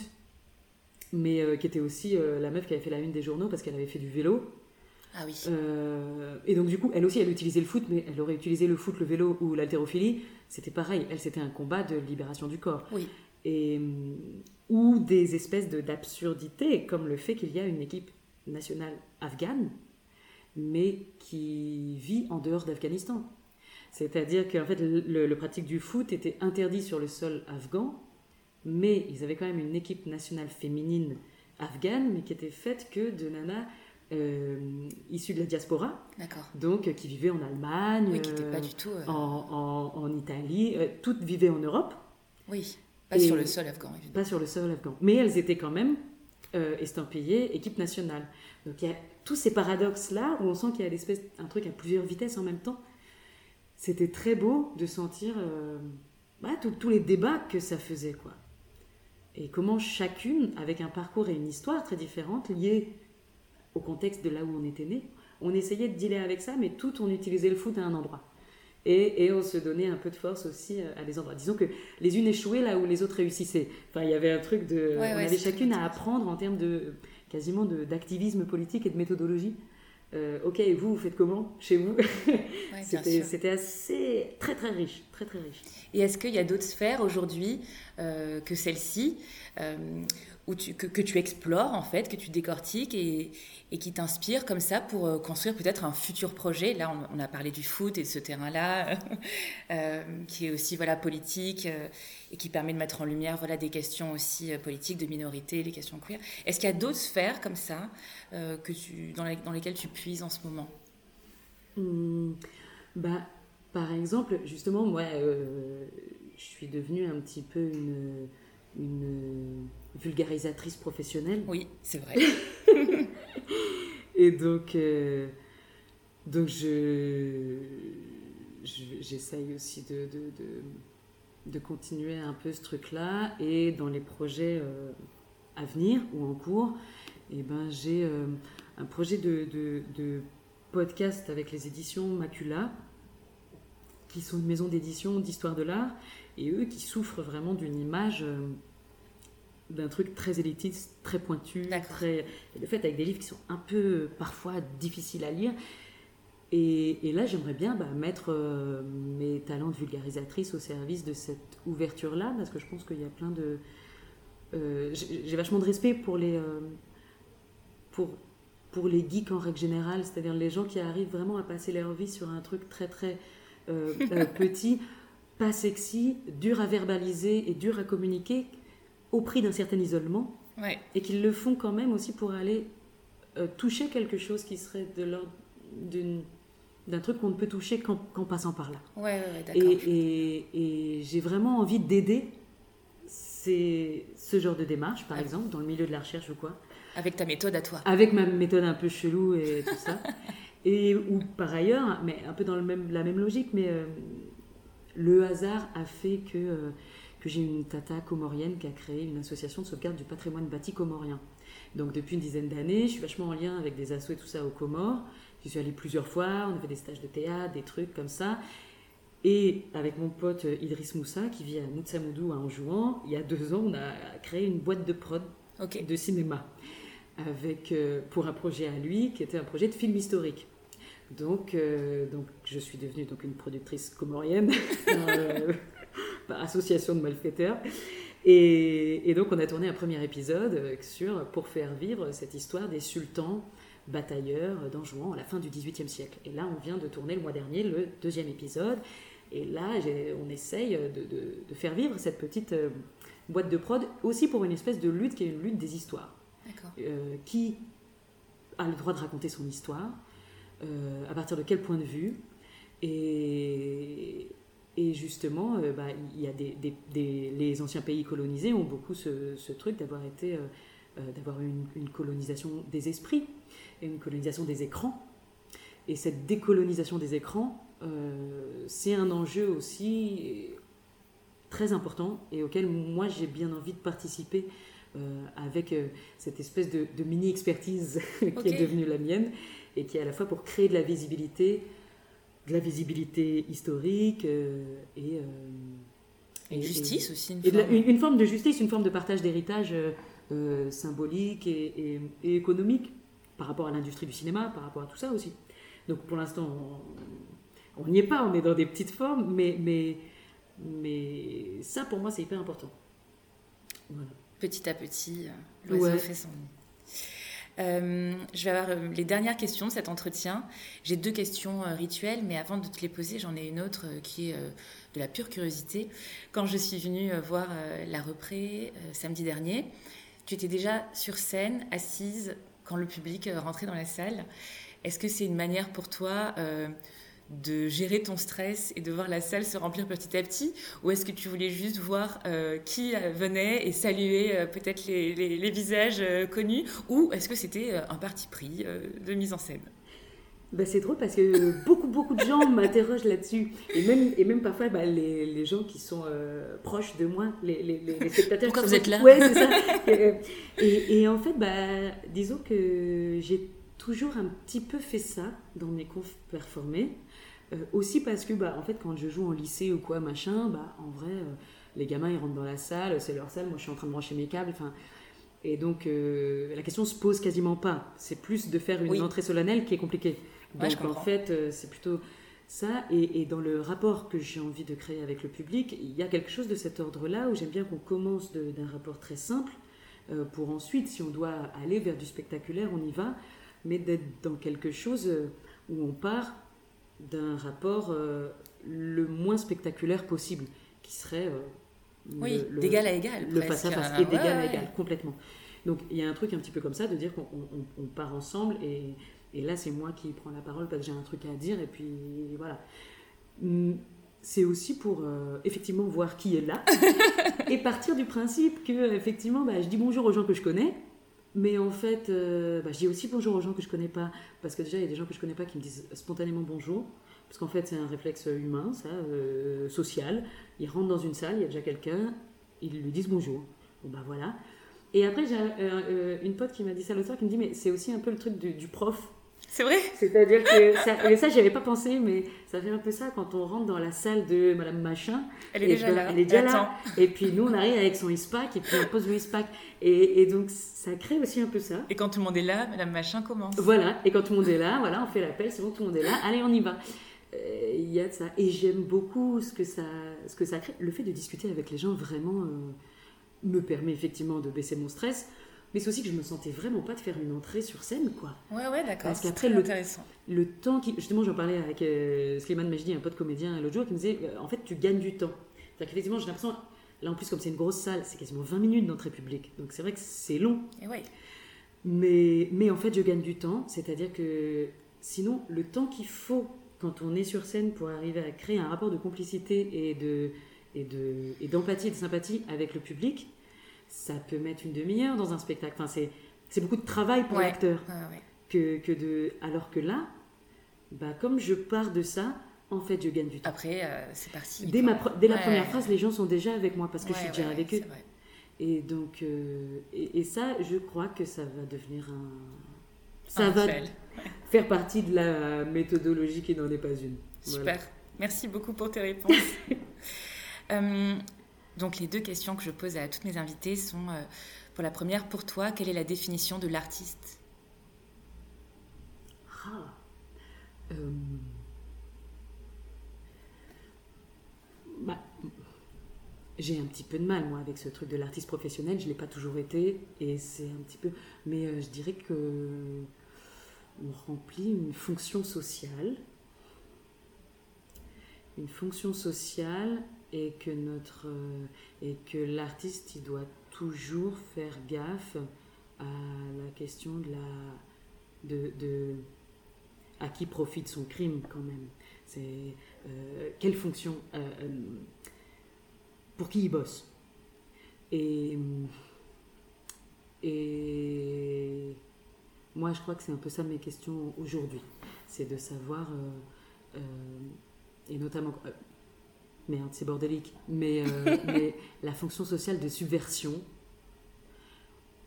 mais euh, qui était aussi la meuf qui avait fait la une des journaux parce qu'elle avait fait du vélo. Ah oui. et donc, du coup, elle aussi, elle utilisait le foot, mais elle aurait utilisé le foot, le vélo ou l'haltérophilie. C'était pareil. Elle, c'était un combat de libération du corps. Oui. Et, ou des espèces d'absurdités, comme le fait qu'il y a une équipe nationale afghane, mais qui vit en dehors d'Afghanistan. C'est-à-dire qu'en fait, le, pratique du foot était interdit sur le sol afghan, mais ils avaient quand même une équipe nationale féminine afghane, mais qui était faite que de nanas euh, issues de la diaspora, donc qui vivaient en Allemagne, qui pas du tout, euh, en, en, Italie, euh, toutes vivaient en Europe. Oui, pas sur le sol afghan, évidemment. Pas sur le sol afghan, mais elles étaient quand même euh, estampillé équipe nationale. Donc il y a tous ces paradoxes-là où on sent qu'il y a l'espèce, un truc à plusieurs vitesses en même temps. C'était très beau de sentir euh, bah, tous les débats que ça faisait. quoi. Et comment chacune, avec un parcours et une histoire très différentes, liées au contexte de là où on était né, on essayait de dealer avec ça, mais tout on utilisait le foot à un endroit. Et, on se donnait un peu de force aussi euh, à des endroits. Disons que les unes échouaient là où les autres réussissaient. Enfin, il y avait un truc de. on avait chacune à apprendre en termes de quasiment d'activisme politique et de méthodologie. Euh, ok, et vous, vous faites comment chez vous? C'était assez très très riche, très très riche. Et est-ce qu'il y a d'autres sphères aujourd'hui euh, que celle-ci que, tu explores en fait, que tu décortiques et, qui t'inspire comme ça pour euh, construire peut-être un futur projet. Là, on, a parlé du foot et de ce terrain-là, euh, qui est aussi voilà politique euh, et qui permet de mettre en lumière voilà des questions aussi politiques de minorité, les questions queer. Est-ce qu'il y a d'autres sphères comme ça que tu, dans, lesquelles tu puises en ce moment? Mmh. bah, Par exemple, justement, moi, euh, je suis devenue un petit peu une, une vulgarisatrice professionnelle. Oui, c'est vrai. Et donc, euh, donc je, j'essaye aussi de, de, de, de, continuer un peu ce truc-là. Et dans les projets euh, à venir ou en cours, et eh ben, j'ai euh, un projet de, de, podcast avec les éditions Macula, qui sont une maison d'édition d'histoire de l'art, et eux qui souffrent vraiment d'une image d'un truc très élitiste, très pointu, très... de fait avec des livres qui sont un peu parfois difficiles à lire. Et, là, j'aimerais bien bah, mettre euh, mes talents de vulgarisatrice au service de cette ouverture-là, parce que je pense qu'il y a plein de... Euh, j'ai vachement de respect pour les, euh, pour, pour les geeks en règle générale, c'est-à-dire les gens qui arrivent vraiment à passer leur vie sur un truc très très petit, pas sexy, dur à verbaliser et dur à communiquer, au prix d'un certain isolement, et qu'ils le font quand même aussi pour aller euh, toucher quelque chose qui serait de l'ordre d'un truc qu'on ne peut toucher qu'en, passant par là. Ouais, et, et, j'ai vraiment envie d'aider ce genre de démarche, par exemple, dans le milieu de la recherche ou quoi. Avec ta méthode à toi. Avec ma méthode un peu chelou et tout ça. et ou par ailleurs, mais un peu dans le même, la même logique, mais euh, le hasard a fait que euh, que j'ai une tata comorienne qui a créé une association de sauvegarde du patrimoine bâti comorien. Donc depuis une dizaine d'années, je suis vachement en lien avec des assos et tout ça aux Comores. J'y suis allée plusieurs fois, on a fait des stages de théâtre, des trucs comme ça. Et avec mon pote Idriss Moussa, qui vit à Moutsamoudou à Anjouan, il y a deux ans, on a créé une boîte de prod de cinéma avec, euh, pour un projet à lui qui était un projet de film historique. Donc, euh, donc je suis devenue donc une productrice comorienne. Euh, association de malfaiteurs. Et, donc on a tourné un premier épisode sur pour faire vivre cette histoire des sultans batailleurs d'Anjouan à la fin du XVIIIe siècle. Et là, on vient de tourner le mois dernier le deuxième épisode. Et là, on essaye de, faire vivre cette petite euh, boîte de prod aussi pour une espèce de lutte qui est une lutte des histoires. Euh, qui a le droit de raconter son histoire euh, À partir de quel point de vue. Et, et justement, euh, bah, il y a des, les anciens pays colonisés ont beaucoup ce, truc d'avoir été, euh, d'avoir une, une, colonisation des esprits et une colonisation des écrans. Et cette décolonisation des écrans, c'est un enjeu aussi très important et auquel moi j'ai bien envie de participer avec cette espèce de, mini-expertise qui est devenue la mienne et qui est à la fois pour créer de la visibilité de la visibilité historique euh, et, euh, et, justice aussi. Une, forme. une, forme de justice, une forme de partage d'héritage euh, symbolique et, économique par rapport à l'industrie du cinéma, par rapport à tout ça aussi. Donc pour l'instant, on n'y est pas, on est dans des petites formes, mais, mais, mais ça pour moi c'est hyper important. Petit à petit, l'oiseau fait son euh, je vais avoir euh, les dernières questions de cet entretien. J'ai deux questions euh, rituelles, mais avant de te les poser, j'en ai une autre qui est de la pure curiosité. Quand je suis venue voir la repré samedi dernier, tu étais déjà sur scène, assise, quand le public rentrait dans la salle. Est-ce que c'est une manière pour toi de gérer ton stress et de voir la salle se remplir petit à petit Ou est-ce que tu voulais juste voir euh, qui euh, venait et saluer euh, peut-être les, visages connus Ou est-ce que c'était un parti pris de mise en scène? Bah, c'est drôle parce que beaucoup, beaucoup de gens m'interrogent là-dessus. Et même, et même parfois, bah, les, les, gens qui sont proches de moi, les, les, les spectateurs. Pourquoi vous êtes là? Ouais, c'est ça. et, et, en fait, bah, disons que j'ai toujours un petit peu fait ça dans mes confs performés. Euh, aussi parce que, bah, en fait, quand je joue en lycée ou quoi, machin, bah, en vrai, euh, les gamins, ils rentrent dans la salle, c'est leur salle, moi, je suis en train de brancher mes câbles, enfin... Et donc, euh, la question se pose quasiment pas. C'est plus de faire une entrée solennelle qui est compliquée. Donc, en fait, c'est plutôt ça. Et, dans le rapport que j'ai envie de créer avec le public, il y a quelque chose de cet ordre-là où j'aime bien qu'on commence d'un rapport très simple pour ensuite, si on doit aller vers du spectaculaire, on y va, mais d'être dans quelque chose où on part d'un rapport euh, le moins spectaculaire possible, qui serait euh, oui, d'égal à égal. Le face à face, et d'égal à égal, complètement. Donc il y a un truc un petit peu comme ça, de dire qu'on part ensemble et, Et là, c'est moi qui prends la parole parce que j'ai un truc à dire, et puis voilà. Hum, c'est aussi pour euh, effectivement voir qui est là et partir du principe que effectivement bah, je dis bonjour aux gens que je connais mais en fait euh, bah, je dis aussi bonjour aux gens que je connais pas parce que déjà il y a des gens que je connais pas qui me disent spontanément bonjour parce qu'en fait c'est un réflexe humain ça euh, social. Ils rentrent dans une salle il y a déjà quelqu'un ils lui disent bonjour. Bon bah voilà. Et après j'ai une pote qui m'a dit ça l'autre soir qui me dit mais c'est aussi un peu le truc du prof c'est vrai? C'est-à-dire que ça, et ça, j'y avais pas pensé, mais ça fait un peu ça quand on rentre dans la salle de Madame Machin. Elle est déjà ben, là. Elle est déjà là. Et puis nous, on arrive avec son ISPAC et puis on pose le ISPAC. Et, et, donc, ça crée aussi un peu ça. Et quand tout le monde est là, Madame Machin commence. Voilà. Et quand tout le monde est là, voilà, on fait l'appel, c'est bon, tout le monde est là. Allez, on y va. Euh, il y a de ça. Et j'aime beaucoup ce que, ça, ce que ça crée. Le fait de discuter avec les gens vraiment euh, me permet effectivement de baisser mon stress mais c'est aussi que je me sentais vraiment pas de faire une entrée sur scène, quoi. Ouais, ouais, d'accord. Parce qu'après, le, le temps qui. Justement, j'en parlais avec euh, Slimane Majdi, un pote comédien, l'autre jour, qui me disait euh, en fait, tu gagnes du temps. C'est-à-dire qu'effectivement, j'ai l'impression. Là, en plus, comme c'est une grosse salle, c'est quasiment 20 minutes d'entrée publique. Donc, c'est vrai que c'est long. Et ouais. Mais, mais en fait, je gagne du temps. C'est-à-dire que sinon, le temps qu'il faut quand on est sur scène pour arriver à créer un rapport de complicité et de et de et d'empathie et de sympathie avec le public, ça peut mettre une demi-heure dans un spectacle. Enfin, c'est, c'est beaucoup de travail pour l'acteur. que, que, de... Alors que là, bah, comme je pars de ça, en fait, je gagne du temps. Après, euh, c'est parti. Dès, ma, dès la première phrase, les gens sont déjà avec moi parce que je suis déjà avec eux. Et donc, euh, et, ça, je crois que ça va devenir un. Ça va faire partie de la méthodologie qui n'en est pas une. Super. Merci beaucoup pour tes réponses. euh, donc les deux questions que je pose à toutes mes invitées sont, euh, pour la première, pour toi, quelle est la définition de l'artiste? Ah, euh, bah, J'ai un petit peu de mal, moi, avec ce truc de l'artiste professionnel. Je ne l'ai pas toujours été, et c'est un petit peu... Mais euh, je dirais que on remplit une fonction sociale. Une fonction sociale et que notre euh, et que l'artiste il doit toujours faire gaffe à la question de la de, de à qui profite son crime quand même. C'est euh, quelle fonction euh, pour qui il bosse. Et et moi je crois que c'est un peu ça mes questions aujourd'hui. C'est de savoir et notamment Merde, c'est bordélique. Mais, euh, mais la fonction sociale de subversion,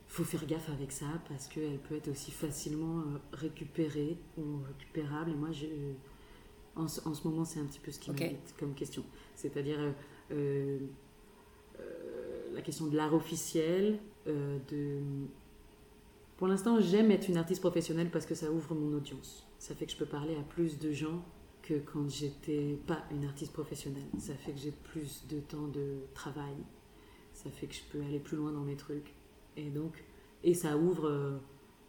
faut faire gaffe avec ça parce qu'elle peut être aussi facilement euh, récupérée ou récupérable. Et moi, je, en, en ce moment, c'est un petit peu ce qui okay. m'inquiète comme question. C'est-à-dire euh, la question de l'art officiel. de... Pour l'instant, j'aime être une artiste professionnelle parce que ça ouvre mon audience. Ça fait que je peux parler à plus de gens que quand j'étais pas une artiste professionnelle. Ça fait que j'ai plus de temps de travail. Ça fait que je peux aller plus loin dans mes trucs. Et donc, et ça ouvre euh,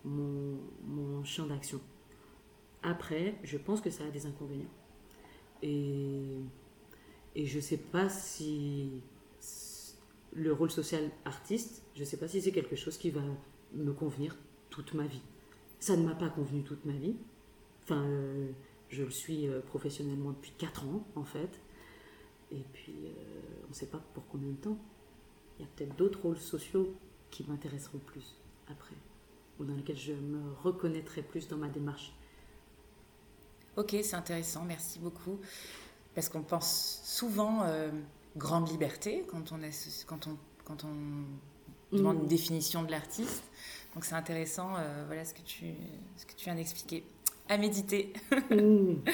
mon, champ d'action. Après, je pense que ça a des inconvénients. Et, et je sais pas si le rôle social artiste, je sais pas si c'est quelque chose qui va me convenir toute ma vie. Ça ne m'a pas convenu toute ma vie. Enfin, euh, je le suis euh, professionnellement depuis 4 ans, en fait. Et puis, euh, on ne sait pas pour combien de temps. Il y a peut-être d'autres rôles sociaux qui m'intéresseront plus après, ou dans lesquels je me reconnaîtrai plus dans ma démarche. Ok, c'est intéressant, merci beaucoup. Parce qu'on pense souvent euh, grande liberté quand on, est, quand on, quand on demande une mm. définition de l'artiste. Donc c'est intéressant, voilà ce que tu, ce que tu viens d'expliquer à méditer. Mmh.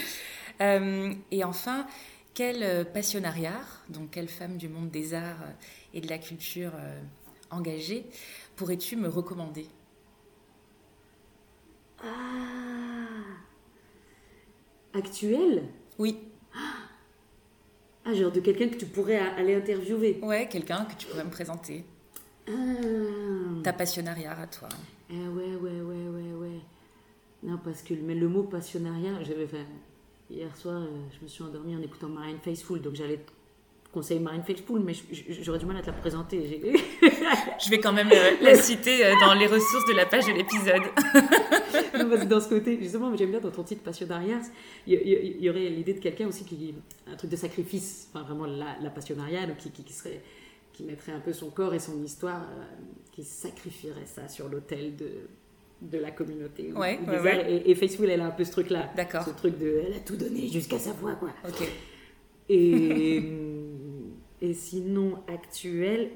Euh, et enfin, quel euh, passionnariat, donc quelle femme du monde des arts euh, et de la culture engagée, pourrais-tu me recommander? Ah Actuelle Oui. Ah, genre de quelqu'un que tu pourrais aller interviewer Ouais, quelqu'un que tu pourrais me présenter. Ah. Ta passionnariat à toi. Ah ouais, ouais, ouais, ouais, ouais. Non, parce que mais le mot passionnariat, j'avais fait. Hier soir, euh, je me suis endormie en écoutant Marine Faithful, donc j'allais conseille Marine Felchpool, mais j'aurais du mal à te la présenter. je vais quand même la citer euh, dans les ressources de la page de l'épisode. dans ce côté, justement, j'aime bien dans ton titre Passionnariat, il y, aurait l'idée de quelqu'un aussi qui, un truc de sacrifice, enfin vraiment la, la passionnariat, qui, qui, serait, qui mettrait un peu son corps et son histoire, euh, qui sacrifierait ça sur l'autel de, de la communauté. Ouais, Et, Facebook, elle a un peu ce truc-là. D'accord. Ce truc de, elle a tout donné jusqu'à sa voix, quoi. Ok. Et, et sinon, actuelle,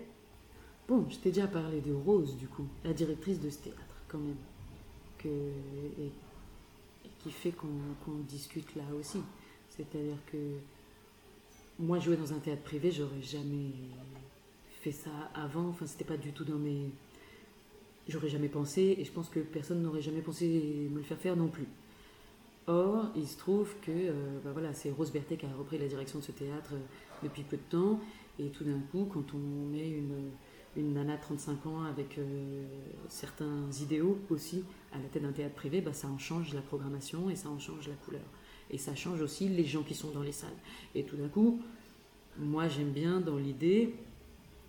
bon, je t'ai déjà parlé de Rose, du coup, la directrice de ce théâtre, quand même, que, et, qui fait qu'on discute là aussi. C'est-à-dire que moi, jouer dans un théâtre privé, j'aurais jamais fait ça avant. Enfin, c'était pas du tout dans mes. J'aurais jamais pensé, et je pense que personne n'aurait jamais pensé me le faire faire non plus. Or, il se trouve que euh, bah voilà, c'est Rose Berthet qui a repris la direction de ce théâtre euh, depuis peu de temps. Et tout d'un coup, quand on met une, une nana de 35 ans avec euh, certains idéaux aussi à la tête d'un théâtre privé, bah, ça en change la programmation et ça en change la couleur. Et ça change aussi les gens qui sont dans les salles. Et tout d'un coup, moi j'aime bien dans l'idée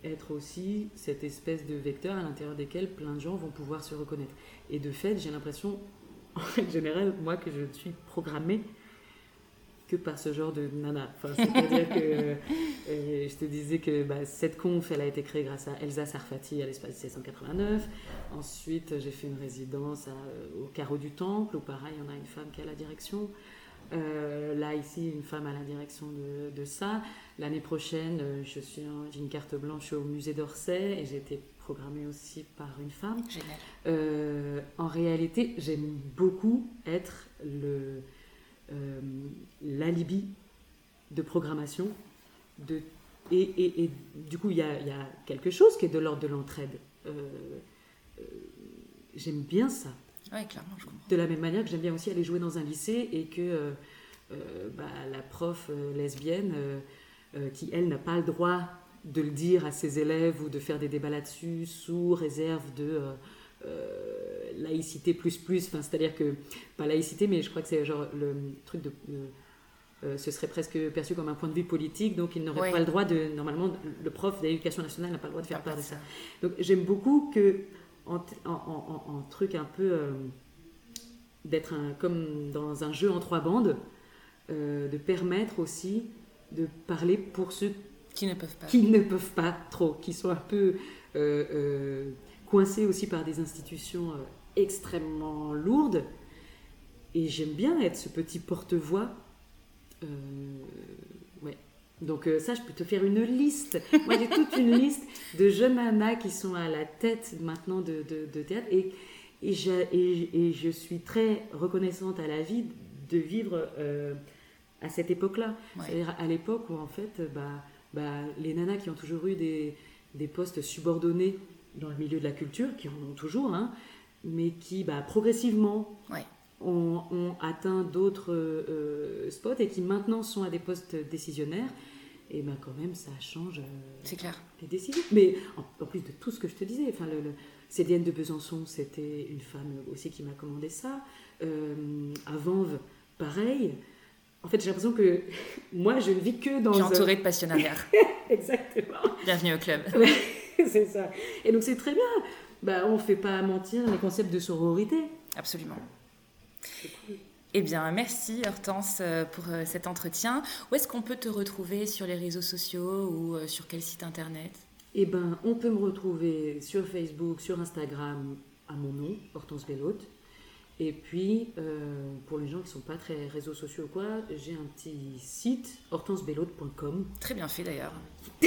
être aussi cette espèce de vecteur à l'intérieur desquels plein de gens vont pouvoir se reconnaître. Et de fait, j'ai l'impression en général, moi, que je ne suis programmée que par ce genre de nana. Enfin, C'est-à-dire que euh, je te disais que bah, cette conf, elle a été créée grâce à Elsa Sarfati à l'espace 1689. Ensuite, j'ai fait une résidence au Carreau du Temple, où pareil, on a une femme qui a la direction. Euh, là, ici, une femme à la direction de, de ça. L'année prochaine, euh, je suis j'ai une carte blanche au musée d'Orsay et j'ai été programmée aussi par une femme. Génial. Euh, en réalité, j'aime beaucoup être le euh, l'alibi de programmation. De, et, et, et, du coup, il y a, y a, quelque chose qui est de l'ordre de l'entraide. J'aime bien ça. Oui, clairement, je comprends. De la même manière que j'aime bien aussi aller jouer dans un lycée et que bah, la prof lesbienne, qui elle n'a pas le droit de le dire à ses élèves ou de faire des débats là-dessus sous réserve de euh, euh, laïcité plus plus. Enfin, c'est-à-dire que, pas laïcité, mais je crois que c'est genre le truc de. Euh, ce serait presque perçu comme un point de vue politique, donc il n'aurait pas le droit de. Normalement, le prof d'éducation nationale n'a pas le droit de faire part de ça. Donc j'aime beaucoup que, en, en, truc un peu. d'être comme dans un jeu en trois bandes, de permettre aussi de parler pour ceux qui ne peuvent pas. Qui ne peuvent pas trop, qui sont un peu euh, euh, coincés aussi par des institutions euh, extrêmement lourdes. Et j'aime bien être ce petit porte-voix. Donc ça, je peux te faire une liste. Moi, j'ai toute une liste de jeunes nanas qui sont à la tête maintenant de, de, théâtre. Et, et, je, et, je suis très reconnaissante à la vie de vivre à cette époque-là. C'est-à-dire à l'époque où, en fait, bah, bah, les nanas qui ont toujours eu des, des, postes subordonnés dans le milieu de la culture, qui en ont toujours, hein, mais qui bah, progressivement ont, ont, atteint d'autres euh, spots et qui maintenant sont à des postes décisionnaires, et ben quand même ça change euh, C'est clair. les décisions. Mais en, plus de tout ce que je te disais, enfin, le, le CDN de Besançon, c'était une femme aussi qui m'a commandé ça. Euh, à Vanves, pareil. En fait, j'ai l'impression que moi, je ne vis que dans. Tu es entourée de passionnariats. Exactement. Bienvenue au club. c'est ça. Et donc, c'est très bien. Bah, on ne fait pas mentir les concepts de sororité. Absolument. Eh bien, merci Hortense euh, pour euh, cet entretien. Où est-ce qu'on peut te retrouver sur les réseaux sociaux ou euh, sur quel site internet? Eh bien, on peut me retrouver sur Facebook, sur Instagram à mon nom, Hortense Bellotte. Et puis, euh, pour les gens qui ne sont pas très réseaux sociaux ou quoi, j'ai un petit site, hortensebellote.com. Très bien fait d'ailleurs.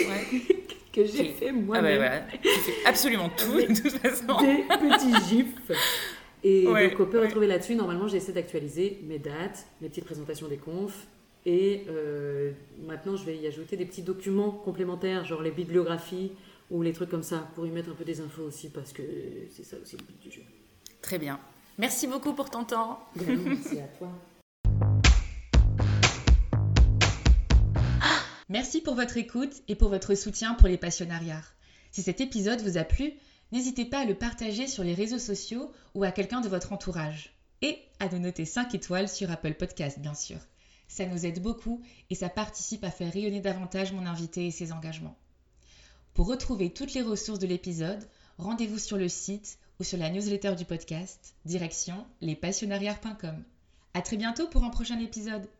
que j'ai fait moi-même. Ah bah voilà. fait absolument tout de toute façon. Des petits gifs. Et donc on peut retrouver là-dessus. Normalement, j'essaie d'actualiser mes dates, mes petites présentations des confs. Et euh, maintenant, je vais y ajouter des petits documents complémentaires, genre les bibliographies ou les trucs comme ça, pour y mettre un peu des infos aussi, parce que c'est ça aussi le but du jeu. Très bien. Merci beaucoup pour ton temps. Merci à toi. Merci pour votre écoute et pour votre soutien pour les passionnariats. Si cet épisode vous a plu, n'hésitez pas à le partager sur les réseaux sociaux ou à quelqu'un de votre entourage. Et à nous noter 5 étoiles sur Apple Podcast, bien sûr. Ça nous aide beaucoup et ça participe à faire rayonner davantage mon invité et ses engagements. Pour retrouver toutes les ressources de l'épisode, rendez-vous sur le site ou sur la newsletter du podcast, direction lespassionnariats.com. À très bientôt pour un prochain épisode.